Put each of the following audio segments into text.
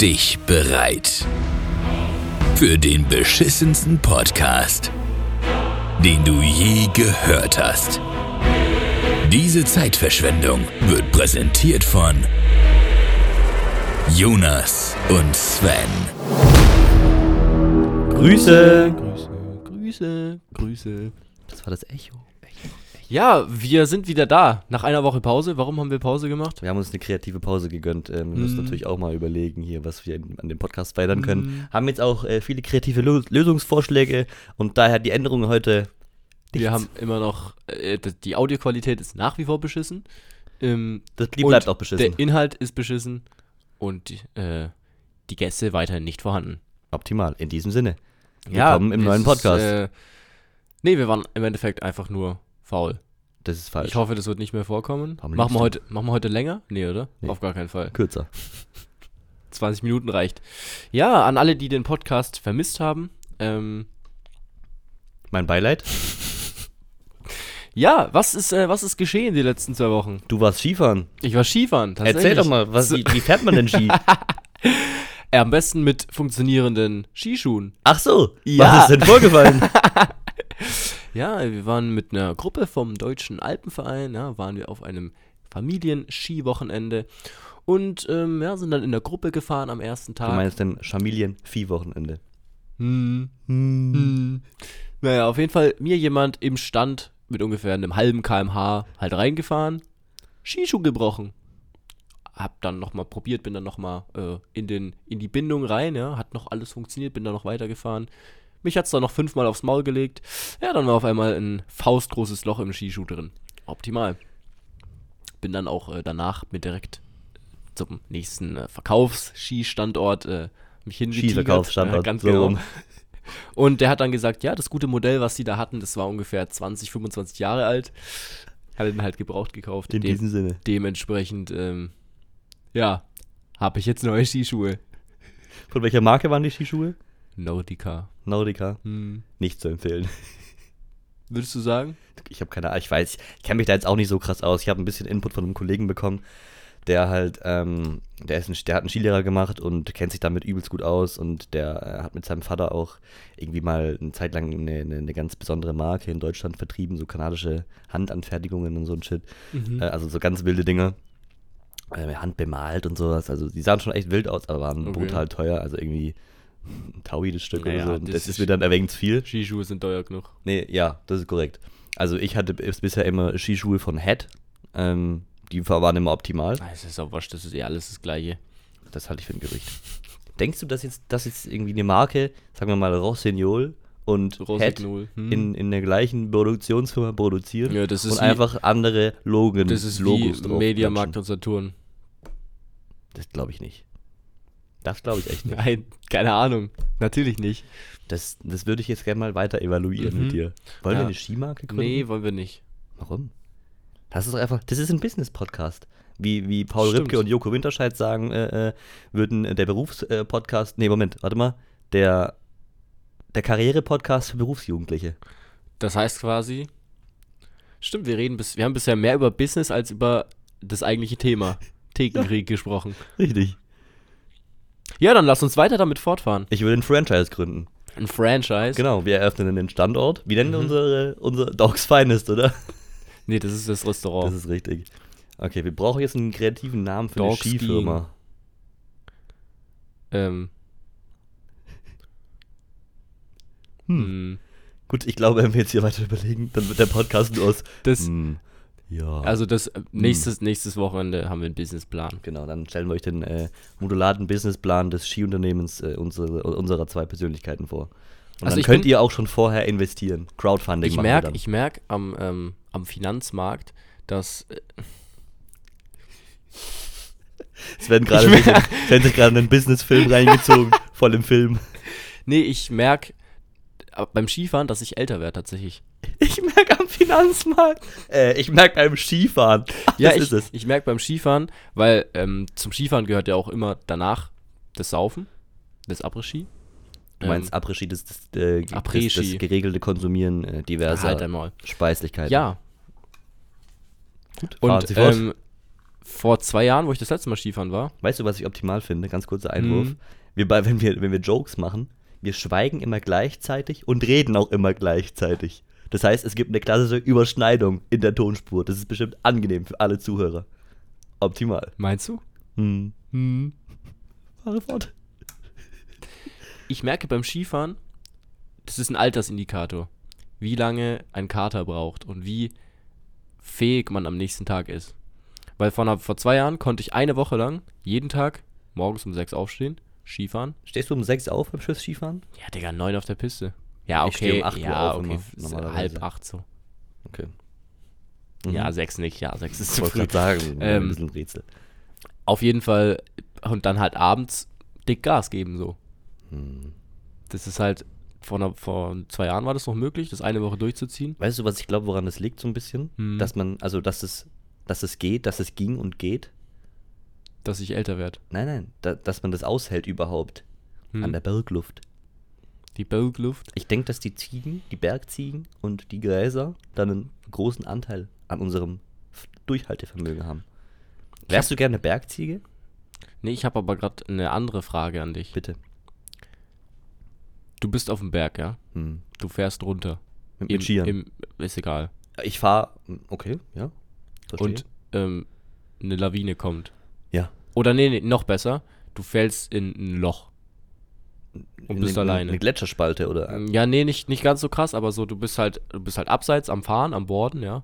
dich bereit für den beschissensten Podcast, den du je gehört hast. Diese Zeitverschwendung wird präsentiert von Jonas und Sven. Grüße. Grüße, Grüße, Grüße. Das war das Echo. Ja, wir sind wieder da. Nach einer Woche Pause. Warum haben wir Pause gemacht? Wir haben uns eine kreative Pause gegönnt. Ähm, wir müssen Mm. natürlich auch mal überlegen hier, was wir an dem Podcast verändern Mm. können. Haben jetzt auch äh, viele kreative Lö Lösungsvorschläge und daher die Änderungen heute. Wir nichts. haben immer noch, äh, die Audioqualität ist nach wie vor beschissen. Ähm, Das bleibt auch beschissen. Der Inhalt ist beschissen und äh, die Gäste weiterhin nicht vorhanden. Optimal. In diesem Sinne. Willkommen im es neuen ist, Podcast. Äh, nee, wir waren im Endeffekt einfach nur faul. Das ist falsch. Ich hoffe, das wird nicht mehr vorkommen. Machen wir, heute, machen wir heute länger? Nee, oder? Nee. Auf gar keinen Fall. Kürzer. 20 Minuten reicht. Ja, an alle, die den Podcast vermisst haben. Ähm, Mein Beileid. ja, was ist, äh, was ist geschehen die letzten zwei Wochen? Du warst Skifahren. Ich war Skifahren, tatsächlich. Erzähl doch mal, was, wie, wie fährt man denn Ski? Äh, am besten mit funktionierenden Skischuhen. Ach so. Ja. Was ist denn vorgefallen? Ja, wir waren mit einer Gruppe vom Deutschen Alpenverein, ja, waren wir auf einem Familienskiwochenende und ähm, ja, sind dann in der Gruppe gefahren am ersten Tag. du meinst denn Familien-Vieh-Wochenende? Hm. Hm. Naja, auf jeden Fall mir jemand im Stand mit ungefähr einem halben kmh halt reingefahren, Skischuh gebrochen. Hab dann nochmal probiert, bin dann nochmal äh, in, den, in die Bindung rein, ja, hat noch alles funktioniert, bin dann noch weitergefahren. Mich hat's dann noch fünfmal aufs Maul gelegt. Ja, dann war auf einmal ein faustgroßes Loch im Skischuh drin. Optimal. Bin dann auch äh, danach mir direkt zum nächsten äh, Verkaufsskistandort äh, mich hingetigert. Skiverkaufsstandort, Ja, ganz so genau. rum. Und der hat dann gesagt, ja, das gute Modell, was die da hatten, das war ungefähr 20, 25 Jahre alt. Hat ihn halt gebraucht gekauft. In Dem- diesem Sinne. dementsprechend, ähm, ja, habe ich jetzt neue Skischuhe. Von welcher Marke waren die Skischuhe? Nautica. Nautica. Hm. Nicht zu empfehlen. Würdest du sagen? ich habe keine Ahnung, ich weiß, ich kenne mich da jetzt auch nicht so krass aus. Ich habe ein bisschen Input von einem Kollegen bekommen, der halt, ähm, der, ist ein, der hat einen Skilehrer gemacht und kennt sich damit übelst gut aus und der äh, hat mit seinem Vater auch irgendwie mal eine Zeit lang eine, eine, eine ganz besondere Marke in Deutschland vertrieben, so kanadische Handanfertigungen und so ein Shit. Mhm. Äh, also so ganz wilde Dinge. Äh, handbemalt und sowas. Also die sahen schon echt wild aus, aber waren Okay. brutal teuer. Also irgendwie ein Taui das Stück Naja, oder so. Das das, ist- mir dann erwähnt zu viel. Skischuhe sind teuer genug. Nee, ja, das ist korrekt. Also ich hatte bis- bisher immer Skischuhe von Head. Ähm, die waren immer optimal. Ah, Es ist auch wurscht, das ist eh alles das Gleiche. Das halte ich für ein Gerücht. Denkst du, dass jetzt, dass jetzt irgendwie eine Marke, sagen wir mal Rossignol und Head Rossignol. Hm. in, in der gleichen Produktionsfirma produzieren Ja, das ist und wie- einfach andere Logen, Das ist Logos wie Mediamarkt und Saturn. Das glaube ich nicht. Das glaube ich echt nicht. Nein, keine Ahnung. Natürlich nicht. Das, das würde ich jetzt gerne mal weiter evaluieren Mhm. mit dir. Wollen Ja. wir eine Skimarke gründen? Nee, wollen wir nicht. Warum? Das ist doch einfach, das ist ein Business-Podcast. Wie, wie Paul Stimmt. Ripke und Joko Winterscheid sagen, äh, äh, würden äh, der Berufspodcast, nee, Moment, warte mal, der, der Karriere-Podcast für Berufsjugendliche. Das heißt quasi, stimmt, wir reden bis, wir haben bisher mehr über Business als über das eigentliche Thema. Thekenkrieg gesprochen. Richtig. Ja, dann lass uns weiter damit fortfahren. Ich würde ein Franchise gründen. Ein Franchise. Genau, wir eröffnen den Standort. Wie nennen wir Mhm. unsere, unsere Dogs Finest, oder? Nee, das ist das Restaurant. Das ist richtig. Okay, wir brauchen jetzt einen kreativen Namen für Dog eine Skifirma. ähm. Hm. Gut, ich glaube, wenn wir jetzt hier weiter überlegen, dann wird der Podcast nur aus. Das, hm, ja. also das äh, nächstes, nächstes Wochenende haben wir einen Businessplan. Genau, dann stellen wir euch den äh, modulaten Businessplan des Skiunternehmens äh, unsere, unserer zwei Persönlichkeiten vor. Und Also dann könnt bin- ihr auch schon vorher investieren. Crowdfunding Ich machen merke dann. ich merk am, ähm, am Finanzmarkt, dass äh, Es werden gerade werden sich gerade einen Businessfilm reingezogen, voll im Film. Nee, ich merke beim Skifahren, dass ich älter werde tatsächlich. Ich merke am Finanzmarkt. Äh, ich merke beim Skifahren. Ach, Ja, das ich, ist es. ich merke beim Skifahren, weil ähm, zum Skifahren gehört ja auch immer danach das Saufen, das Après-Ski. Du meinst Ähm, Après-Ski, das, das, äh, das, Après-Ski. das geregelte Konsumieren äh, diverser halt einmal. Speislichkeiten. Ja, Gut, und ähm, vor zwei Jahren, wo ich das letzte Mal Skifahren war. Weißt du, was ich optimal finde? Ganz kurzer Einwurf. Mhm. Wir bei, wenn, wir, wenn wir Jokes machen, wir schweigen immer gleichzeitig und reden auch immer gleichzeitig. Das heißt, es gibt eine klassische Überschneidung in der Tonspur. Das ist bestimmt angenehm für alle Zuhörer. Optimal. Meinst du? Hm. Hm. Fahre fort. Ich merke beim Skifahren, das ist ein Altersindikator, wie lange ein Kater braucht und wie fähig man am nächsten Tag ist. Weil vor, vor zwei Jahren konnte ich eine Woche lang jeden Tag morgens um sechs aufstehen, Skifahren. Stehst du um sechs auf beim Schiff Skifahren? Ja, Digga, neun auf der Piste. Ja, Ich steh okay. um acht Uhr ja, auf okay. immer. Halb acht so. Okay. Ja, Mhm. sechs nicht. Ja, sechs ist Ich zu wollte früh. gerade sagen, Ähm, ein bisschen Rätsel. Auf jeden Fall. Und dann halt abends dick Gas geben so. Hm. Das ist halt, vor, einer, vor zwei Jahren war das noch möglich, das eine Woche durchzuziehen. Weißt du, was ich glaube, woran das liegt so ein bisschen? Hm. Dass man, also dass es, dass es geht, dass es ging und geht. Dass ich älter werde. Nein, nein, da, dass man das aushält überhaupt. Hm. An der Bergluft. Die Bergluft. Ich denke, dass die Ziegen, die Bergziegen und die Gräser dann einen großen Anteil an unserem Durchhaltevermögen haben. Wärst du gerne Bergziege? Nee, ich habe aber gerade eine andere Frage an dich. Bitte. Du bist auf dem Berg, ja? Hm. Du fährst runter. Mit, Im, mit Skiern. Im, ist egal. ich fahre. Okay, ja. Verstehe. Und ähm, eine Lawine kommt. ja. Oder nee, nee, noch besser. Du fällst in ein Loch. Und bist eine, alleine. Eine Gletscherspalte oder. Ja, nee, nicht, nicht ganz so krass, aber so, du bist halt, du bist halt abseits am Fahren, am Borden, ja.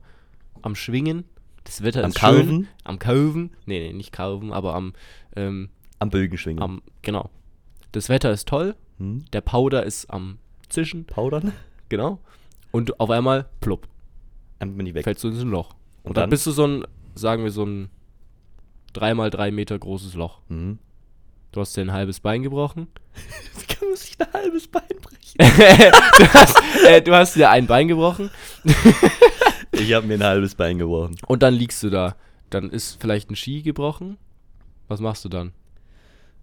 Am Schwingen. Das Wetter Am ist Kalven? schön. Am Kalven. Nee, nee, nicht Kalven, aber am, ähm, Am Bögenschwingen. am, genau. Das Wetter ist toll. Hm? Der Powder ist am Zischen, Powdern? genau. Und auf einmal, plupp, Dann bin ich weg. fällst du in so ein Loch. Und, Und dann, dann? bist du so ein, sagen wir so ein 3 mal 3 Meter großes Loch. Mhm. Du hast dir ein halbes Bein gebrochen. Jetzt kann man sich ein halbes Bein brechen. du, hast, äh, du hast dir ein Bein gebrochen Ich habe mir ein halbes Bein gebrochen. und dann liegst du da. Dann ist vielleicht ein Ski gebrochen. Was machst du dann?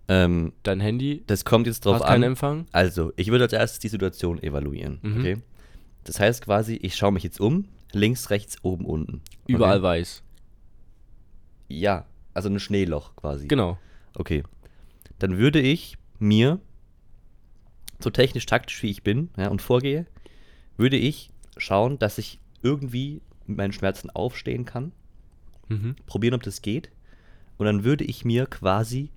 Ähm, Dein Handy das kommt jetzt drauf hat keinen an. Empfang? Also, ich würde als erstes die Situation evaluieren. Mhm. Okay. Das heißt quasi, ich schaue mich jetzt um. Links, rechts, oben, unten. Überall Okay. weiß. Ja, also ein Schneeloch quasi. Genau. Okay. Dann würde ich mir, so technisch taktisch wie ich bin ja, und vorgehe, würde ich schauen, dass ich irgendwie mit meinen Schmerzen aufstehen kann. Mhm. Probieren, ob das geht. Und dann würde ich mir quasi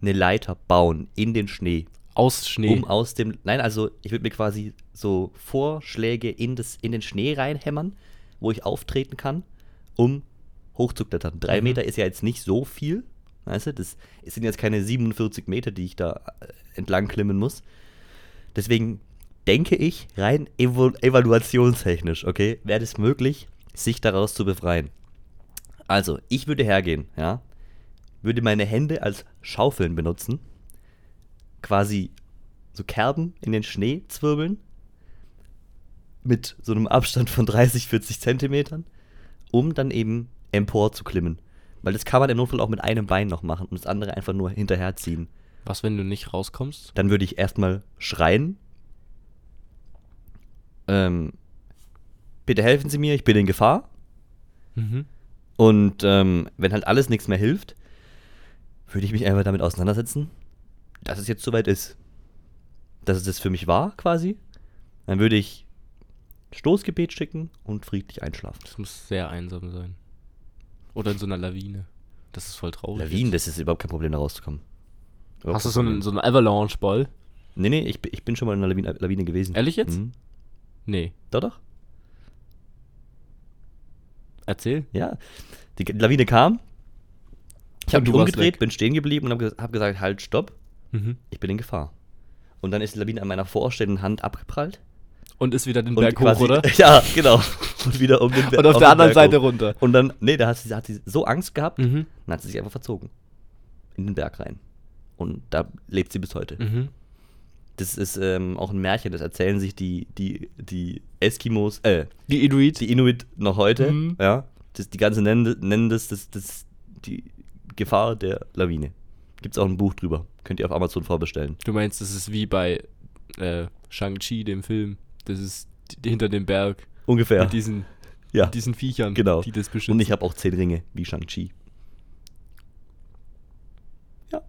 eine Leiter bauen in den Schnee. Aus Schnee. Um aus dem. Nein, also ich würde mir quasi so Vorschläge in, das, in den Schnee reinhämmern, wo ich auftreten kann, um hochzuklettern. Drei Mhm. Meter ist ja jetzt nicht so viel. Weißt du, das es sind jetzt keine 47 Meter, die ich da äh, entlang klimmen muss. Deswegen denke ich, rein evo evaluationstechnisch, okay, wäre es möglich, sich daraus zu befreien. Also, ich würde hergehen, ja, würde meine Hände als Schaufeln benutzen, quasi so Kerben in den Schnee zwirbeln, mit so einem Abstand von 30, 40 Zentimetern, um dann eben empor zu klimmen. Weil das kann man im Notfall auch mit einem Bein noch machen und das andere einfach nur hinterherziehen. Was, wenn du nicht rauskommst? Dann würde ich erstmal schreien. Ähm, bitte helfen Sie mir, ich bin in Gefahr. Mhm. Und ähm, wenn halt alles nichts mehr hilft, würde ich mich einfach damit auseinandersetzen, dass es jetzt soweit ist. Dass es das für mich war, quasi. Dann würde ich Stoßgebet schicken und friedlich einschlafen. Das muss sehr einsam sein. Oder in so einer Lawine. Das ist voll traurig. Lawinen, das ist überhaupt kein Problem, da rauszukommen. Überhaupt Hast du so einen, so einen Avalanche-Ball? Nee, nee, ich, bin- ich bin schon mal in einer Lawine, Lawine gewesen. Ehrlich jetzt? Mhm. Nee. Doch, doch. Erzähl. Ja. Die Lawine kam. Ich habe mich umgedreht, bin stehen geblieben und habe hab gesagt, halt, stopp, Mhm. ich bin in Gefahr. Und dann ist die Lawine an meiner vorstehenden Hand abgeprallt. Und ist wieder den Berg hoch, oder? Ja, genau. Und wieder um den Ber- Und auf den der anderen Berg Seite hoch. runter. Und dann, nee, da hat sie, hat sie so Angst gehabt, Mhm. dann hat sie sich einfach verzogen. In den Berg rein. Und da lebt sie bis heute. Mhm. Das ist ähm, auch ein Märchen, das erzählen sich die, die, die Eskimos, äh, Die Inuit. die Inuit noch heute. Mhm. Ja. Das, die ganze nennen, nennen das, das, das die Gefahr der Lawine. Gibt es auch ein Buch drüber. Könnt ihr auf Amazon vorbestellen. Du meinst, das ist wie bei äh, Shang-Chi, dem Film. Das ist hinter dem Berg. Ungefähr. Mit diesen, ja. mit diesen Viechern, genau. die das beschützen. Und ich habe auch zehn Ringe, wie Shang-Chi. Ja.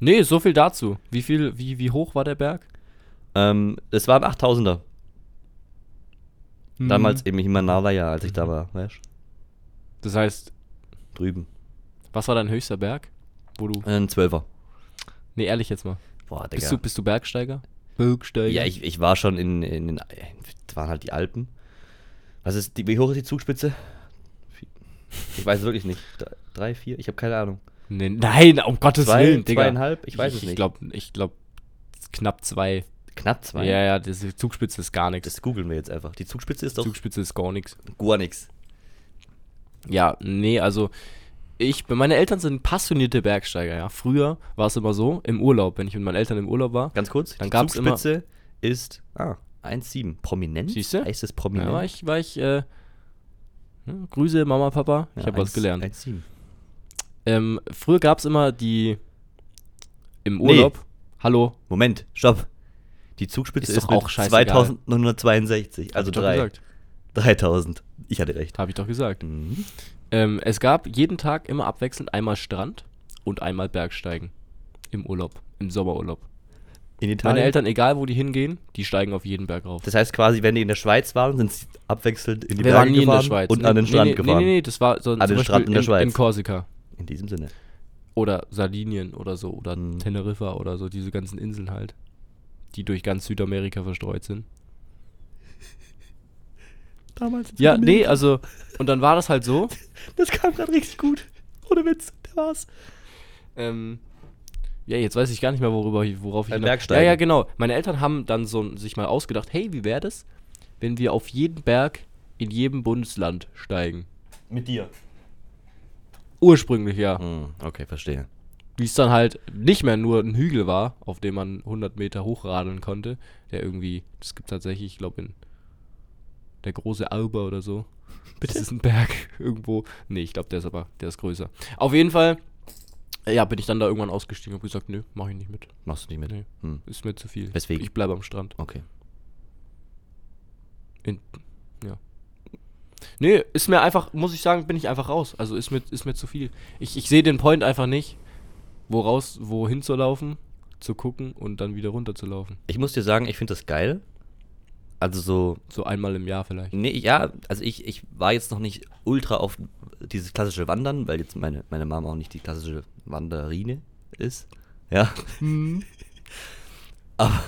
Nee, so viel dazu. Wie, viel, wie, wie hoch war der Berg? Ähm, es war ein 8000er. Mhm. Damals eben in Himalaya, als ich da war, weißt Das heißt. Drüben. Was war dein höchster Berg? Wo du. Ein Zwölfer. Nee, ehrlich jetzt mal. Boah, Digga. Bist du, bist du Bergsteiger? Bergsteiger? ja, ich, ich war schon in, in den. Das waren halt die Alpen. Was ist die, wie hoch ist die Zugspitze? Ich weiß es wirklich nicht. Drei, vier? Ich habe keine Ahnung. Nee, nein, um Gottes Zwei, Willen, Digga. zweieinhalb? Ich weiß es Ich nicht. glaube, ich glaube, knapp zwei. Knapp zwei. Ja, ja, diese Zugspitze ist gar nichts. Das googeln wir jetzt einfach. Die Zugspitze ist doch Zugspitze ist gar nichts. gar nichts. Ja, nee, also ich, meine Eltern sind passionierte Bergsteiger, ja. Früher war es immer so, im Urlaub, wenn ich mit meinen Eltern im Urlaub war, Ganz kurz. Dann die gab's immer- Zugspitze ist ah, 1,7. Prominent? Siehste? Heißt es ja, prominent? war ich, war ich, äh, hm, Grüße, Mama, Papa, ich Ja, habe was gelernt. 1,7. Ähm, früher gab es immer die im Nee. Urlaub. Hallo, Moment, stopp. Die Zugspitze Ist ist, auch scheißegal. 2962, also hab ich doch drei. gesagt. 3000. Ich hatte recht. Habe ich doch gesagt. Mhm. Ähm, es gab jeden Tag immer abwechselnd einmal Strand und einmal Bergsteigen. Im Urlaub, im Sommerurlaub. In Italien. Meine Eltern, egal wo die hingehen, die steigen auf jeden Berg rauf. Das heißt quasi, wenn die in der Schweiz waren, sind sie abwechselnd in die Wir Berge in gefahren der Schweiz. und Nee, an den nee, Strand nee, gefahren. Nee, nee, nee, das war so An den Strand in der Schweiz. In Korsika. In diesem Sinne. Oder Sardinien oder so. Oder Mhm. Teneriffa oder so. Diese ganzen Inseln halt. Die durch ganz Südamerika verstreut sind. Damals. Ja, nee, also. Und dann war das halt so. Das kam gerade richtig gut. Ohne Witz, der war's. Ähm, ja, jetzt weiß ich gar nicht mehr, worüber ich, worauf ich. Hinaus- Bergsteigen. Ja, ja, genau. Meine Eltern haben dann so sich mal ausgedacht, hey, wie wäre das, wenn wir auf jeden Berg in jedem Bundesland steigen? Mit dir. Ursprünglich ja. Hm, okay, verstehe. Wie es dann halt nicht mehr nur ein Hügel war, auf dem man 100 Meter hochradeln konnte, der irgendwie, das gibt tatsächlich, ich glaube in der große Alba oder so. Das ist ein Berg irgendwo. Nee, ich glaube, der ist aber, der ist größer. Auf jeden Fall, ja, bin ich dann da irgendwann ausgestiegen und gesagt, nö, mach ich nicht mit. Machst du nicht mit? Nee. Hm, Ist mir zu viel. Weswegen? Ich bleibe am Strand. okay. In, ja. Nee, ist mir einfach, muss ich sagen, bin ich einfach raus. Also ist mir, ist mir zu viel. Ich, ich sehe den Point einfach nicht, woraus, wohin zu laufen, zu gucken und dann wieder runter zu laufen. Ich muss dir sagen, ich finde das geil. Also so, So einmal im Jahr vielleicht. nee, ja, also ich, ich war jetzt noch nicht ultra auf dieses klassische Wandern, weil jetzt meine, meine Mama auch nicht die klassische Wanderine ist. Ja. Aber,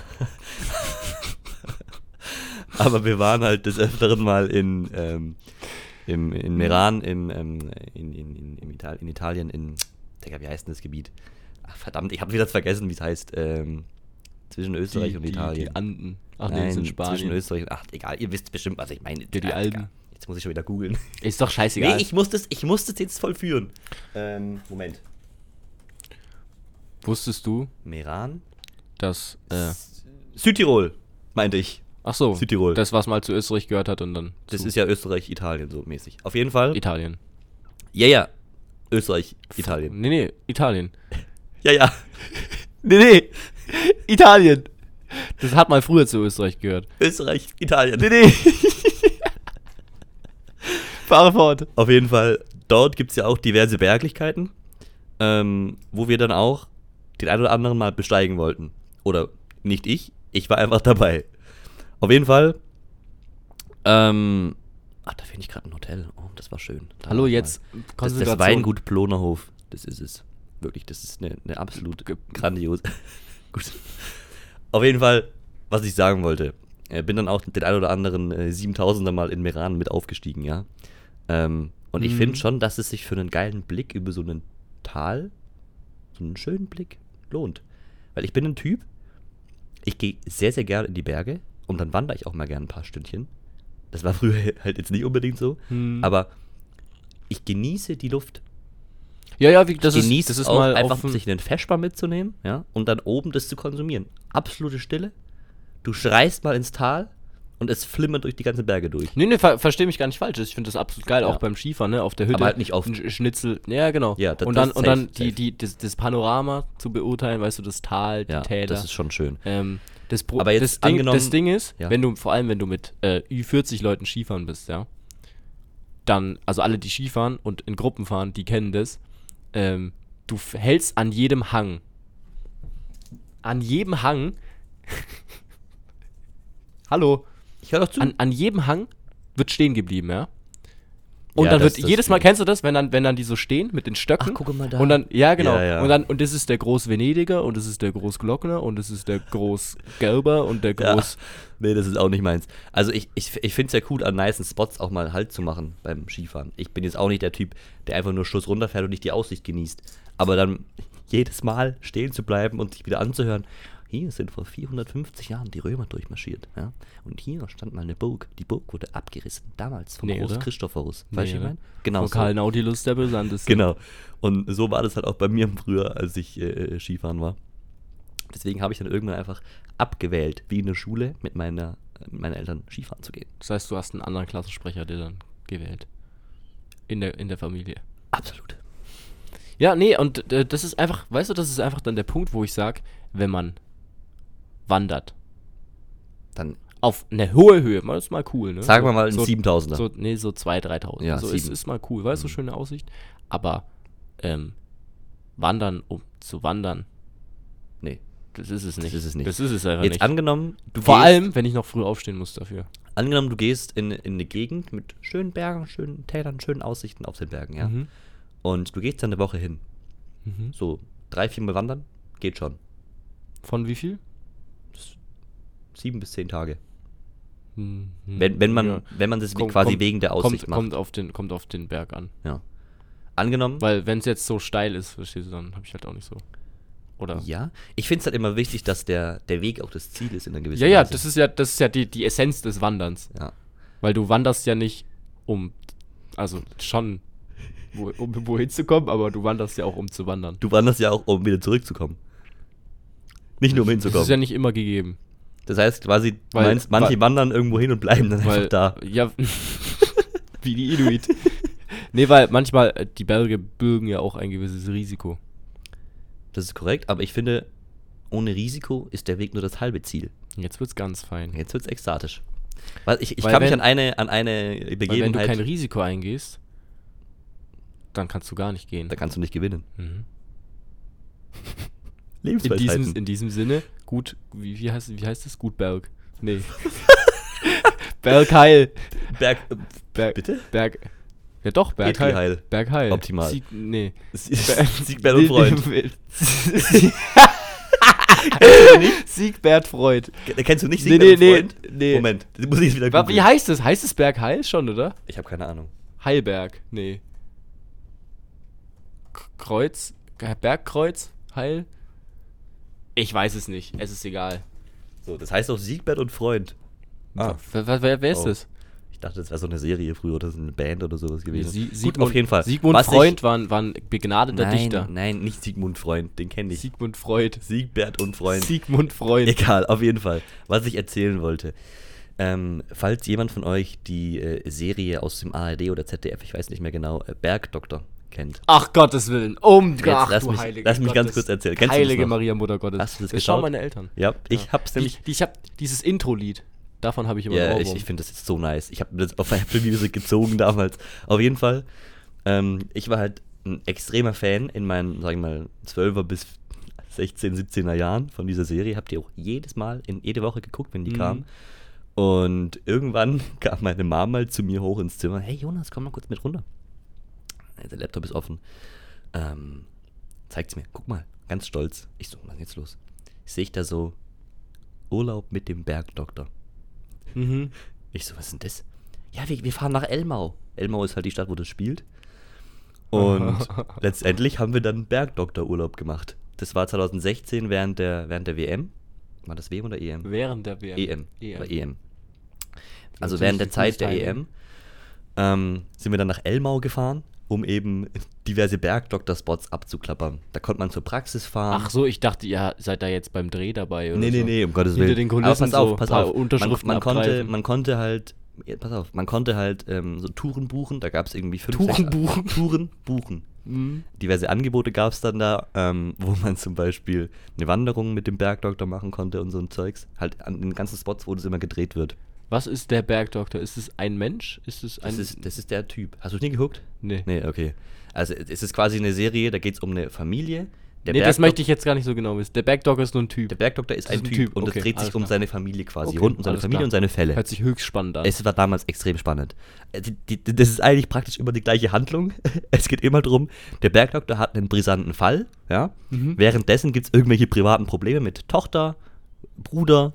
aber wir waren halt des Öfteren mal in, ähm, im, in Meran, im, ähm, in, in, in, im Ital in Italien, in, Digga, wie heißt denn das Gebiet? Ach, verdammt, ich habe wieder vergessen, wie es heißt. Ähm, zwischen Österreich und die, Italien. Die Anden. Ach nee, Nein, das sind zwischen Spanien. Österreich und, ach, egal, ihr wisst bestimmt, was ich meine. die Alpen. Digga, Jetzt muss ich schon wieder googeln. Ist doch scheißegal. Nee, ich muss das, ich muss das jetzt vollführen. Ähm, Moment. Wusstest du, Meran? dass. Äh, Südtirol, meinte ich. ach so, Südtirol. das, was mal zu Österreich gehört hat und dann Das ist ja Österreich, Italien so mäßig. Auf jeden Fall. Italien. Ja, ja. Österreich, Italien. Nee, nee, Italien. Ja, ja. Nee, nee. Italien. Das hat mal früher zu Österreich gehört. Österreich, Italien. nee. Fahre fort. Auf jeden Fall, dort gibt es ja auch diverse Berglichkeiten, ähm, wo wir dann auch den einen oder anderen mal besteigen wollten. Oder nicht ich, ich war einfach dabei. Auf jeden Fall, ähm, ach, da finde ich gerade ein Hotel. Oh, das war schön. Da Hallo, war jetzt. Das, das Konzentration. Weingut Plonerhof, das ist es. Wirklich, das ist eine, eine absolut grandiose. Gut. Auf jeden Fall, was ich sagen wollte. Äh, bin dann auch den ein oder anderen äh, 7000er mal in Meran mit aufgestiegen, ja. Ähm, und ich Mhm. finde schon, dass es sich für einen geilen Blick über so einen Tal, so einen schönen Blick, lohnt. Weil ich bin ein Typ, ich gehe sehr, sehr gerne in die Berge und dann wandere ich auch mal gerne ein paar Stündchen. Das war früher halt jetzt nicht unbedingt so, Hm. aber ich genieße die Luft. Ja, ja, wie, das ist, genieße das ist auch mal einfach, auf dem- sich einen Feschbar mitzunehmen, ja, und dann oben das zu konsumieren. Absolute Stille. Du schreist mal ins Tal und es flimmert durch die ganzen Berge durch. Nee, nee, ver versteh mich gar nicht falsch. Ich finde das absolut geil, Ja. auch beim Skifahren, ne, auf der Hütte. Aber halt nicht. Ein Sch- Schnitzel, ja, genau. Ja, das- und dann, das und safe, dann die, die, das, das Panorama zu beurteilen, weißt du, das Tal, die Ja, Täler. das ist schon schön. Ähm, das, Pro Aber jetzt das, Ding, das Ding ist, Ja. wenn du, vor allem wenn du mit äh, Ü40 Leuten Skifahren bist, ja, dann, also alle, die Skifahren und in Gruppen fahren, die kennen das, ähm, du hältst an jedem Hang an jedem Hang. Hallo. Ich höre doch zu. An, an jedem Hang wird stehen geblieben, ja. Und Ja, dann das- wird das jedes Mal, kennst du das, wenn dann, wenn dann die so stehen mit den Stöcken? Ach, gucke mal da. Und dann, ja, genau. Ja, ja. Und dann, und das ist der Groß-Venediger und das ist der Groß-Glockner und das ist der Groß-Gelber und der Ja. Groß. Nee, das ist auch nicht meins. Also ich, ich, ich finde es ja cool, an nicen Spots auch mal Halt zu machen beim Skifahren. Ich bin jetzt auch nicht der Typ, der einfach nur Schuss runterfährt und nicht die Aussicht genießt. Aber dann jedes Mal stehen zu bleiben und sich wieder anzuhören. Hier sind vor 450 Jahren die Römer durchmarschiert. Ja? Und hier stand mal eine Burg. Die Burg wurde abgerissen. Damals vom Nee, Groß? Christophorus. Nee, Weißt du, wie ich meine? Genau. Von so. Karl Nautilus der Besandeste. Genau. Und so war das halt auch bei mir früher, als ich äh, Skifahren war. Deswegen habe ich dann irgendwann einfach abgewählt, wie in der Schule mit, meiner, mit meinen Eltern Skifahren zu gehen. Das heißt, du hast einen anderen Klassensprecher, der dann gewählt. In der, in der Familie. Absolut. Ja, nee, und äh, das ist einfach, weißt du, das ist einfach dann der Punkt, wo ich sage, wenn man wandert, Dann auf eine hohe Höhe, mal ist mal cool, ne? sagen so, wir mal ein so, 7000er. So, nee, so 2.000, 3.000. Ja, so ist, ist mal cool, weißt du, schöne Aussicht. Aber ähm, wandern, um zu wandern, nee, das ist es nicht. ist es nicht. Das ist es einfach jetzt nicht. angenommen, du Vor gehst, allem, wenn ich noch früh aufstehen muss dafür. angenommen, du gehst in, in eine Gegend mit schönen Bergen, schönen Tälern, schönen Aussichten auf den Bergen, ja. Mhm. Und du gehst dann eine Woche hin. Mhm. So drei, vier Mal wandern, geht schon. Von wie viel? Sieben bis zehn Tage. Mhm. Wenn, wenn man, Ja. wenn man das Kommt- quasi kommt- wegen der Aussicht kommt, macht. kommt, auf den, kommt auf den Berg an. Ja. Angenommen, Weil wenn es jetzt so steil ist, verstehst du, dann habe ich halt auch nicht so. Oder? Ja, ich finde es halt immer wichtig, dass der, der Weg auch das Ziel ist in einer gewissen Ja, ja, Weise. das ist ja, das ist ja die, die Essenz des Wanderns. Ja. Weil du wanderst ja nicht um, also schon, wo, um wohin zu kommen, aber du wanderst ja auch um zu wandern. Du wanderst ja auch, um wieder zurückzukommen. Nicht nur um Das hinzukommen. ist ja nicht immer gegeben. Das heißt quasi, du Weil- meinst, manche weil- wandern irgendwo hin und bleiben dann Weil, einfach da. ja, wie die Inuit. nee, weil manchmal, äh, die Berge bürgen ja auch ein gewisses Risiko. Das ist korrekt, aber ich finde, ohne Risiko ist der Weg nur das halbe Ziel. Jetzt wird's ganz fein. Jetzt wird's ekstatisch. Weil ich, ich Weil kann mich wenn- an eine, an eine Weil wenn du Begebenheit, kein Risiko eingehst, dann kannst du gar nicht gehen. da kannst du nicht gewinnen. Mhm. In Lebensweisheiten. diesem, in diesem Sinne, gut, wie, wie, heißt, wie heißt es? Gutberg. Nee. Bergheil. Berg, äh, Berg, Bitte? Berg. Ja doch, Bergheil. Petriheil. Bergheil. Optimal. Sieg, nee. Siegbert und Freund. Siegbert Freud. Kennst du nicht Nee, Siegbert nee, und Freund? nee, nee. Moment, das muss ich jetzt wieder googeln. Wie heißt es? Heißt es Bergheil schon, oder? Ich habe keine Ahnung. Heilberg. Nee. Kreuz? Bergkreuz? Heil? Ich weiß es nicht. Es ist egal. So, das heißt auch Siegbert und Freund. Ah. Wer, wer, wer, ist Oh. das? Ich dachte, das wäre so eine Serie früher oder so eine Band oder sowas gewesen. Sie, Gut, Sigmund, auf jeden Fall. Sigmund Was ich- Freund war, ein- war ein begnadeter nein, Dichter. Nein, nicht Sigmund Freund, den kenne ich. Sigmund Freud. Siegbert und Freund. Sigmund Freud. Egal, auf jeden Fall. Was ich erzählen wollte. Ähm, falls jemand von euch die äh, Serie aus dem ARD oder ZDF, ich weiß nicht mehr genau, äh, Bergdoktor kennt. Ach Gottes Willen. Um Jetzt ach, lass du mich- heilige lass mich ganz Gottes- kurz erzählen. Kennst du das heilige? Maria Mutter Gottes. Hast du das das schauen geschaut? meine Eltern. Ja, ich hab's Die, nämlich. die, ich hab dieses Intro-Lied. Davon habe ich immer Ja, ich, ich finde das jetzt so nice. Ich habe das auf Apple Music gezogen damals. Auf jeden Fall. Ähm, ich war halt ein extremer Fan in meinen, sag ich mal, 12er bis 16, 17er Jahren von dieser Serie. Habt ihr auch jedes Mal, in jede Woche geguckt, wenn die Mhm. kam. Und irgendwann kam meine Mom mal zu mir hoch ins Zimmer. Hey Jonas, komm mal kurz mit runter. Der Laptop ist offen. Ähm, zeigt's mir. Guck mal. Ganz stolz. Ich so, was ist jetzt los? Sehe ich da so Urlaub mit dem Bergdoktor. Mhm. Ich so, was ist denn das? Ja, wir, wir fahren nach Elmau. Elmau ist halt die Stadt, wo das spielt. Und letztendlich haben wir dann Bergdoktorurlaub gemacht. Das war 2016 während der, während der WM. War das WM oder EM? Während der WM. EM. EM. War EM. Also während der Zeit der. EM ähm, sind wir dann nach Elmau gefahren, um eben diverse Bergdoktor-Spots abzuklappern. Da konnte man zur Praxis fahren. Ach so, ich dachte, ihr seid da jetzt beim Dreh dabei oder Nee, nee, so. nee, um Gottes Hinter Willen. den Aber Kulissen pass auf, so pass auf. Unterschriften man, man, konnte, man konnte halt, ja, pass auf, man konnte halt ähm, so Touren buchen, da gab es irgendwie fünf, Touren sechs- buchen? Touren buchen. Mhm. Diverse Angebote gab es dann da, ähm, wo man zum Beispiel eine Wanderung mit dem Bergdoktor machen konnte und so ein Zeugs. Halt an den ganzen Spots, wo das immer gedreht wird. Was ist der Bergdoktor? Ist es ein Mensch? Ist es ein. Das ist, das ist der Typ. Hast du nie geguckt? nee. Nee, okay. Also es ist quasi eine Serie, da geht es um eine Familie, Der nee, das Bergdok- möchte ich jetzt gar nicht so genau wissen. Der Bergdogger ist nur ein Typ. Der Bergdoktor ist Das ein ist ein Typ, und okay, es dreht sich um klar. seine Familie quasi, Okay, rund um seine Familie klar. und seine Fälle. Hört sich höchst spannend an. Es war damals extrem spannend. Äh, das ist eigentlich praktisch immer die gleiche Handlung. Es geht immer darum, der Bergdoktor hat einen brisanten Fall. Ja? Mhm. Währenddessen gibt es irgendwelche privaten Probleme mit Tochter, Bruder,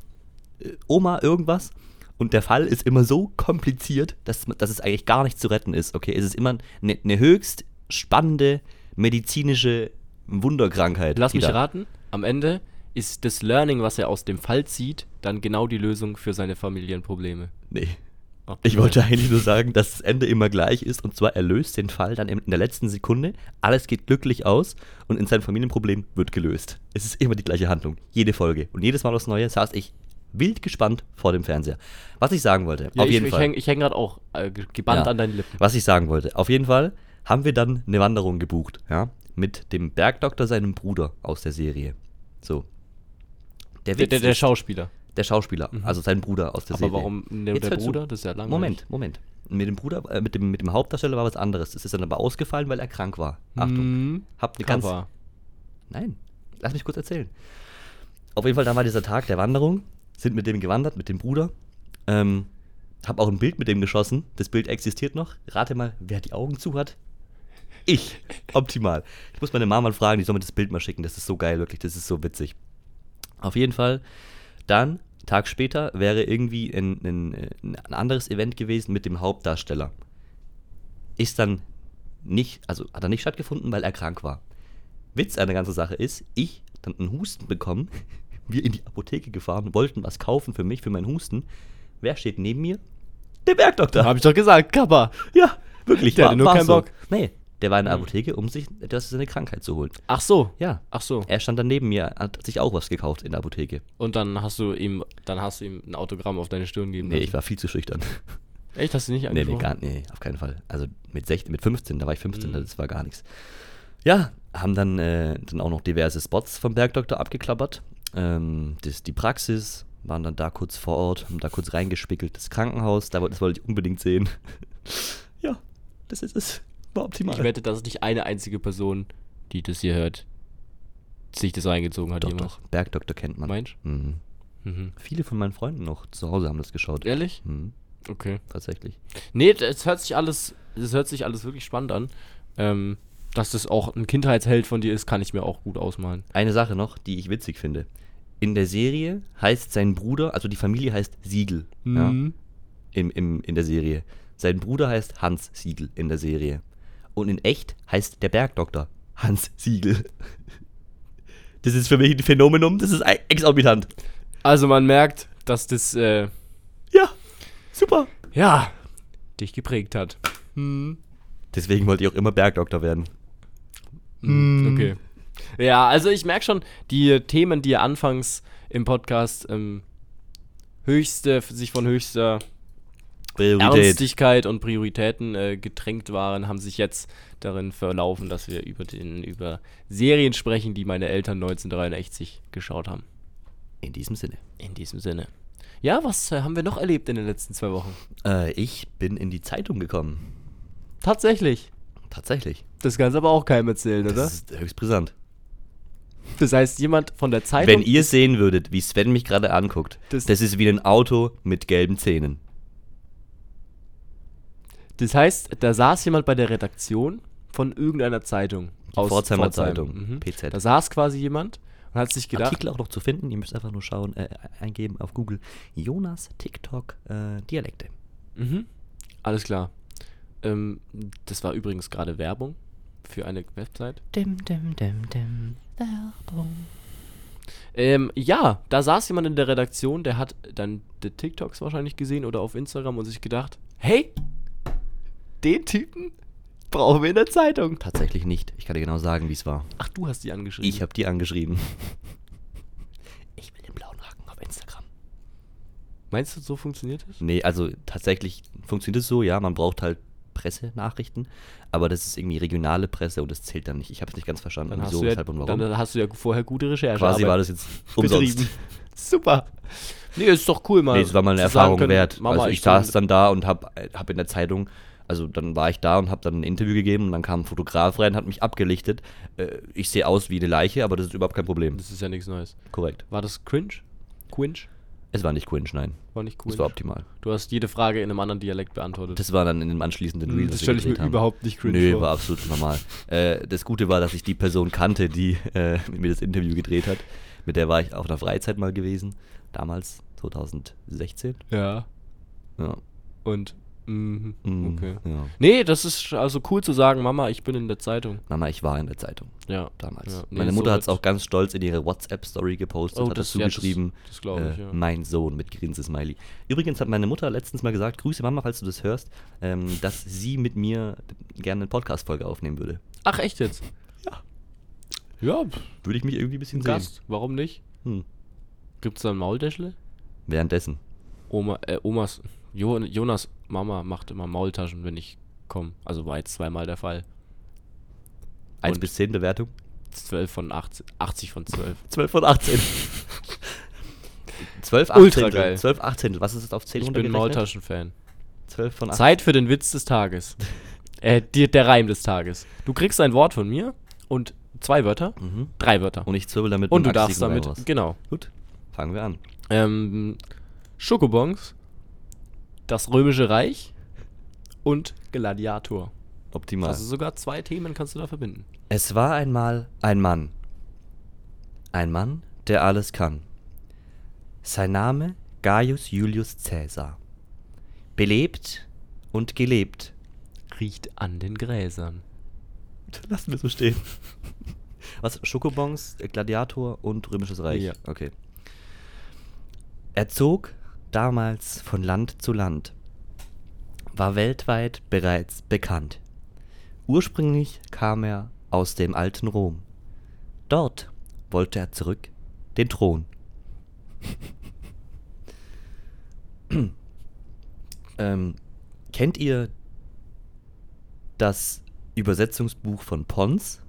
äh, Oma, irgendwas. Und der Fall ist immer so kompliziert, dass, dass es eigentlich gar nicht zu retten ist. Okay, es ist immer eine, eine höchst spannende medizinische Wunderkrankheit. Lass mich raten. Am Ende ist das Learning, was er aus dem Fall zieht, dann genau die Lösung für seine Familienprobleme. Nee. Okay. Ich wollte eigentlich nur sagen, dass das Ende immer gleich ist. Und zwar, er löst den Fall dann in der letzten Sekunde. Alles geht glücklich aus und in sein Familienproblem wird gelöst. Es ist immer die gleiche Handlung. Jede Folge. Und jedes Mal aufs Neue saß ich wild gespannt vor dem Fernseher. Was ich sagen wollte, Ja, auf ich, jeden ich Fall. häng- ich hänge gerade auch äh, ge- gebannt Ja. an deinen Lippen. Was ich sagen wollte, auf jeden Fall haben wir dann eine Wanderung gebucht, ja, mit dem Bergdoktor, seinem Bruder aus der Serie. So. Der, Der, der, der Schauspieler. der Schauspieler, also sein Bruder aus der Aber Serie. warum ne, der hör zu. Bruder? Das ist ja langweilig. Moment, Moment. Mit dem Bruder, äh, mit, dem, mit dem Hauptdarsteller war was anderes. Das ist dann aber ausgefallen, weil er krank war. Achtung. Hm, Habt eine ganz. Nein, lass mich kurz erzählen. Auf jeden Fall, dann war dieser Tag der Wanderung. Sind mit dem gewandert, mit dem Bruder. Ähm, hab auch ein Bild mit dem geschossen. Das Bild existiert noch. Rate mal, wer die Augen zu hat. Ich. Optimal. Ich muss meine Mama mal fragen, die soll mir das Bild mal schicken. Das ist so geil, wirklich. Das ist so witzig. Auf jeden Fall. Dann, Tag später, wäre irgendwie ein, ein, ein anderes Event gewesen mit dem Hauptdarsteller. Ist dann nicht, also hat er nicht stattgefunden, weil er krank war. Witz an der ganzen Sache ist, ich dann einen Husten bekommen, wir in die Apotheke gefahren, wollten was kaufen für mich, für meinen Husten. Wer steht neben mir? Der Bergdoktor. Hab ich doch gesagt, Kappa. Ja, wirklich. Der hatte nur keinen Bock. Nee, der war in der Apotheke, um sich das seine Krankheit zu holen. Ach so. Ja. Ach so. Er stand dann neben mir, hat sich auch was gekauft in der Apotheke. Und dann hast du ihm, dann hast du ihm ein Autogramm auf deine Stirn gegeben. Nee, ich war viel zu schüchtern. Echt, hast du nicht Nee, nee, angesprochen? gar, nee, auf keinen Fall. Also mit 16, mit 15, da war ich 15, Mhm. das war gar nichts. Ja, haben dann, äh, dann auch noch diverse Spots vom Bergdoktor abgeklappert. Ähm, das, die Praxis, waren dann da kurz vor Ort, haben da kurz reingespickelt. Das Krankenhaus, da, das wollte ich unbedingt sehen. ja, das ist es. War optimal. Ich wette, dass es nicht eine einzige Person, die das hier hört, sich das reingezogen hat. doch, jemals. doch, Bergdoktor kennt man. Meinst Mhm. Mhm. Viele von meinen Freunden noch zu Hause haben das geschaut. Ehrlich? Mhm, Okay. tatsächlich. Nee, das hört sich alles, das hört sich alles wirklich spannend an. Ähm, dass das auch ein Kindheitsheld von dir ist, kann ich mir auch gut ausmalen. Eine Sache noch, die ich witzig finde. In der Serie heißt sein Bruder, also die Familie heißt Siegel. Ja, Mhm. im, im, in der Serie. Sein Bruder heißt Hans Siegel in der Serie. Und in echt heißt der Bergdoktor Hans Siegel. Das ist für mich ein Phänomenum, das ist exorbitant. Also man merkt, dass das, äh, Ja, super. ja, dich geprägt hat. Hm. Deswegen wollte ich auch immer Bergdoktor werden. Hm, Okay. Ja, also ich merke schon, die Themen, die anfangs im Podcast ähm, höchste, sich von höchster Priorität. Ernstigkeit und Prioritäten äh, getränkt waren, haben sich jetzt darin verlaufen, dass wir über, den, über Serien sprechen, die meine Eltern 1963 geschaut haben. In diesem Sinne. In diesem Sinne. Ja, was äh, haben wir noch erlebt in den letzten zwei Wochen? Äh, ich bin in die Zeitung gekommen. Tatsächlich. Tatsächlich. Das kannst aber auch keinem erzählen, oder? Das ist höchst brisant. Das heißt, jemand von der Zeitung. Wenn ihr sehen würdet, wie Sven mich gerade anguckt, Das- das, ist wie ein Auto mit gelben Zähnen. Das heißt, da saß jemand bei der Redaktion von irgendeiner Zeitung. Die Pforzheimer Zeitung, Mhm. PZ. Da saß quasi jemand und hat sich gedacht, Artikel auch noch zu finden. Ihr müsst einfach nur schauen, äh, eingeben auf Google Jonas TikTok äh, Dialekte. Mhm. Alles klar. Ähm, das war übrigens gerade Werbung für eine Website. Dim, dim, dim, dim. Werbung. Ähm, ja, da saß jemand in der Redaktion, der hat dann die TikToks wahrscheinlich gesehen oder auf Instagram und sich gedacht, hey, den Typen brauchen wir in der Zeitung. Tatsächlich nicht. Ich kann dir genau sagen, wie es war. Ach, du hast die angeschrieben. Ich habe die angeschrieben. Ich will den blauen Haken auf Instagram. Meinst du, so funktioniert das? Nee, also tatsächlich funktioniert es so, ja, man braucht halt Pressenachrichten, aber das ist irgendwie regionale Presse und das zählt dann nicht. Ich habe es nicht ganz verstanden, Dann wieso, du ja, weshalb und warum. dann hast du ja vorher gute Recherche Quasi war das jetzt umsonst. betrieben. Super. Nee, ist doch cool, mal. Nee, es war mal eine Erfahrung können, wert. Mama, also ich bin- saß dann da und hab, hab in der Zeitung Also dann war ich da und habe dann ein Interview gegeben und dann kam ein Fotograf rein, hat mich abgelichtet. Äh, ich sehe aus wie eine Leiche, aber das ist überhaupt kein Problem. Das ist ja nichts Neues. Korrekt. War das cringe? Quinch? Es war nicht cringe, nein. War nicht cringe. Es war optimal. Du hast jede Frage in einem anderen Dialekt beantwortet. Das war dann in dem anschließenden Hm, Reel, das stelle ich mir haben. überhaupt nicht cringe Nö, vor. war absolut normal. Äh, das Gute war, dass ich die Person kannte, die äh, mit mir das Interview gedreht hat. Mit der war ich auf einer Freizeit mal gewesen. Damals, 2016. Ja. Ja. Und. Mhm. Mm, Okay. Ja. Nee, das ist also cool zu sagen, Mama, ich bin in der Zeitung. Mama, ich war in der Zeitung Ja. damals. Ja, nee, Meine so Mutter hat es auch ganz stolz in ihre WhatsApp-Story gepostet, Oh, hat das- dazu ja, das- geschrieben, das glaub ich, äh, ja. mein Sohn mit Grinse-Smiley. Übrigens hat meine Mutter letztens mal gesagt, Grüße Mama, falls du das hörst, ähm, dass sie mit mir gerne eine Podcast-Folge aufnehmen würde. Ach, echt jetzt? Ja. Ja, Würde ich mich irgendwie ein bisschen ein sehen. Gast. Warum nicht? Hm. Gibt's da ein Maultäschle? Währenddessen. Oma, äh, Omas, jo, Jonas Mama macht immer Maultaschen, wenn ich komme. Also war jetzt zweimal der Fall. 1 Und- bis 10 Bewertung? 12 von 80, 80 von 12. 12 von 18. 12, Ultra 18. geil. 12, 18. Was ist es auf 10 Ich bin? Maultaschen-Fan. 12 von 18. Zeit für den Witz des Tages. äh, die, der Reim des Tages. Du kriegst ein Wort von mir und zwei Wörter, Mhm. drei Wörter. Und ich zwirbel damit Und du darfst damit, raus. genau. Gut, fangen wir an. Ähm, Schokobons, das Römische Reich und Gladiator. Optimal. Also sogar zwei Themen kannst du da verbinden. Es war einmal ein Mann. Ein Mann, der alles kann. Sein Name Gaius Julius Caesar. Belebt und gelebt. Riecht an den Gräsern. Lassen wir so stehen. Was? Schokobons, Gladiator und Römisches Reich? Ja. Okay. Er zog damals von Land zu Land, war weltweit bereits bekannt. Ursprünglich kam er aus dem alten Rom. Dort wollte er zurück den Thron. ähm, kennt ihr das Übersetzungsbuch von Pons?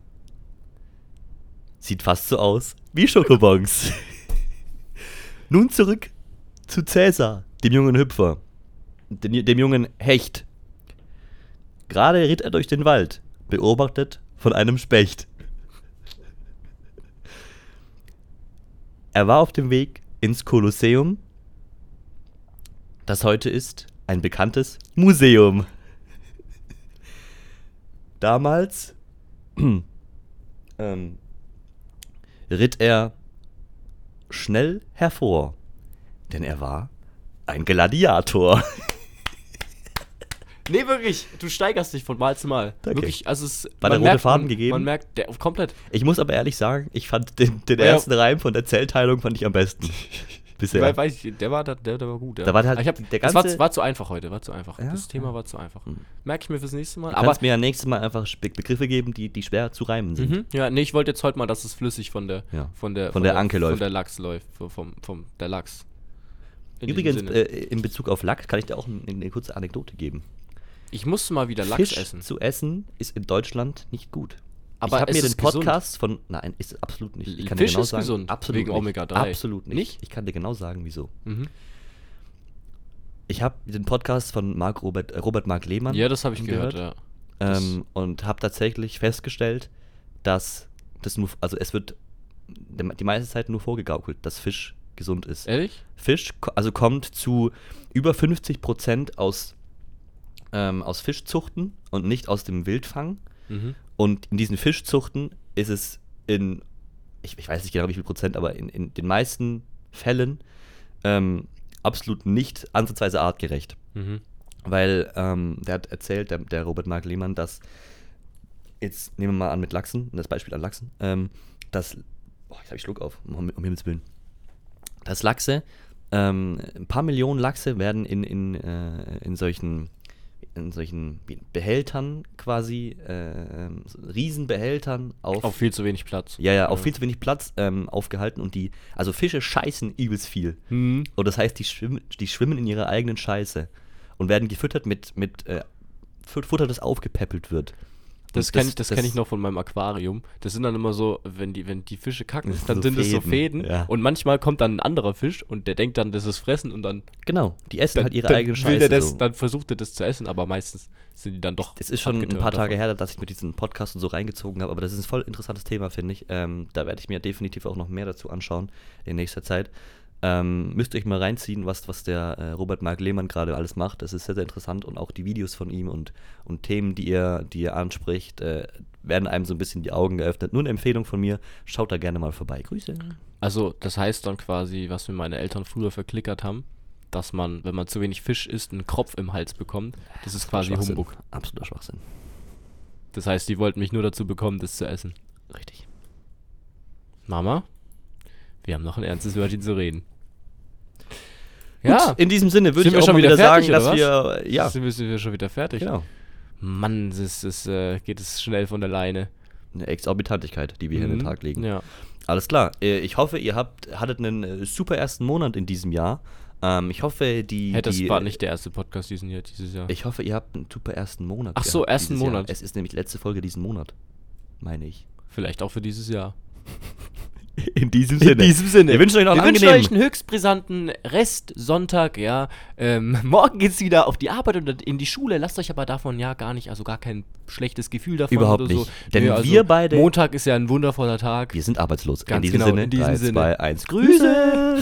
Sieht fast so aus wie Schokobons. Nun zurück zu Cäsar, dem jungen Hüpfer, dem, dem jungen Hecht. Gerade ritt er durch den Wald, beobachtet von einem Specht. Er war auf dem Weg ins Kolosseum, das heute ist ein bekanntes Museum. Damals ähm, ritt er schnell hervor, denn er war ein Gladiator. Nee, wirklich. Du steigerst dich von Mal zu Mal. Danke. Wirklich, also es War der rote merkt, Faden man, gegeben? Man merkt, der, komplett. Ich muss aber ehrlich sagen, ich fand den, den Ja. ersten Reim von der Zellteilung fand ich am besten. Bisher. Weil, weiß ich, der war, der, der war gut. Ja. Da war halt hab, der das war, ganze- war zu einfach heute, war zu einfach. Ja? Das Thema war zu einfach. Merke ich mir fürs nächste Mal. du Aber kannst mir ja nächstes Mal einfach Be Begriffe geben, die, die schwer zu reimen sind. Mhm. Ja, nee, ich wollte jetzt heute mal, dass es flüssig von der, Ja. von der, Von der Anke Von läuft. der Lachs läuft. Vom, vom der Lachs. In Übrigens, äh, in Bezug auf Lachs kann ich dir auch eine, eine kurze Anekdote geben. ich musste mal wieder Lachs Fisch essen. zu essen ist in Deutschland nicht gut. Aber ich habe mir den ist gesund. Podcast von. Nein, ist absolut nicht. Ich kann Fisch dir genau ist sagen, gesund, Absolut wegen nicht. Omega-3. Absolut nicht. Nicht? Ich kann dir genau sagen, wieso. Mhm. Ich habe den Podcast von Marc Robert, äh, Robert Marc Lehmann Ja, das habe ich gehört, ja. Das- ähm, und habe tatsächlich festgestellt, dass das nur, also es wird die meiste Zeit nur vorgegaukelt, dass Fisch gesund ist. Ehrlich? Fisch also kommt zu über 50% aus, ähm, aus Fischzuchten und nicht aus dem Wildfang. Mhm. Und in diesen Fischzuchten ist es in, ich, ich weiß nicht genau wie viel Prozent, aber in, in den meisten Fällen ähm, absolut nicht ansatzweise artgerecht. Mhm. Weil ähm, der hat erzählt, der, der Robert Mark Lehmann, dass, jetzt nehmen wir mal an mit Lachsen, das Beispiel an Lachsen, ähm, dass, boah, jetzt habe ich Schluck auf, um, um Himmels Willen, dass Lachse, ähm, ein paar Millionen Lachse werden in, in, äh, in solchen in solchen Behältern quasi, äh, Riesenbehältern auf, Auf viel zu wenig Platz. ja, ja, auf viel zu wenig Platz ähm, aufgehalten und die, also Fische scheißen übelst viel. Mhm. Und das heißt, die schwimmen, die schwimmen in ihrer eigenen Scheiße und werden gefüttert mit, mit äh, Fu- Futter, das aufgepäppelt wird. Das kenne ich, das kenn ich noch von meinem Aquarium. Das sind dann immer so, wenn die, wenn die Fische kacken, Das dann so sind es so Fäden, ja. Und manchmal kommt dann ein anderer Fisch und der denkt dann, das ist Fressen und dann, Genau, die essen dann, halt ihre eigene Scheiße. das, so. dann versucht er das zu essen, aber meistens sind die dann doch. Es ist schon ein paar Tage davon. her, dass ich mir diesen Podcast und so reingezogen habe, aber das ist ein voll interessantes Thema, finde ich. Ähm, da werde ich mir definitiv auch noch mehr dazu anschauen in nächster Zeit. Ähm, müsst ihr euch mal reinziehen, was, was der äh, Robert Mark Lehmann gerade alles macht. Das ist sehr, sehr interessant und auch die Videos von ihm und, und Themen, die er, die er anspricht, äh, werden einem so ein bisschen die Augen geöffnet. Nur eine Empfehlung von mir, schaut da gerne mal vorbei. Grüße. Also, das heißt dann quasi, was mir meine Eltern früher verklickert haben, dass man, wenn man zu wenig Fisch isst, einen Kropf im Hals bekommt. Das ist quasi. Humbug. Absoluter Schwachsinn. Das heißt, die wollten mich nur dazu bekommen, das zu essen. Richtig. Mama, wir haben noch ein ernstes Wörtchen zu reden. Gut, in diesem Sinne würde ich wir auch schon wieder wieder sagen, fertig, dass oder wir, ja, Sind wir, sind wir schon wieder fertig? genau, Mann, es es, äh, geht es schnell von der Leine. eine Exorbitantigkeit, die wir hier an den Mhm. Tag legen. Ja. Alles klar. Äh, Ich hoffe, ihr habt, hattet einen äh, super ersten Monat in diesem Jahr. Ähm, ich hoffe, die. Hey, das die, war äh, nicht der erste Podcast diesen Jahr, dieses Jahr. Ich hoffe, ihr habt einen super ersten Monat. Ach so, ersten dieses Jahr. Monat. Es ist nämlich letzte Folge diesen Monat. Meine ich. Vielleicht auch für dieses Jahr. In diesem In diesem Sinne. Wir wünschen euch noch Wir einen wünschen euch einen höchst brisanten Rest Sonntag, ja. Ähm, morgen geht's wieder auf die Arbeit und in die Schule. Lasst euch aber davon ja gar nicht, also gar kein schlechtes Gefühl davon Überhaupt oder so. nicht. Denn also wir beide- Montag ist ja ein wundervoller Tag. Wir sind arbeitslos. Ganz in diesem genau, Sinne. in diesem 3, Sinne. 2, 1. Grüße!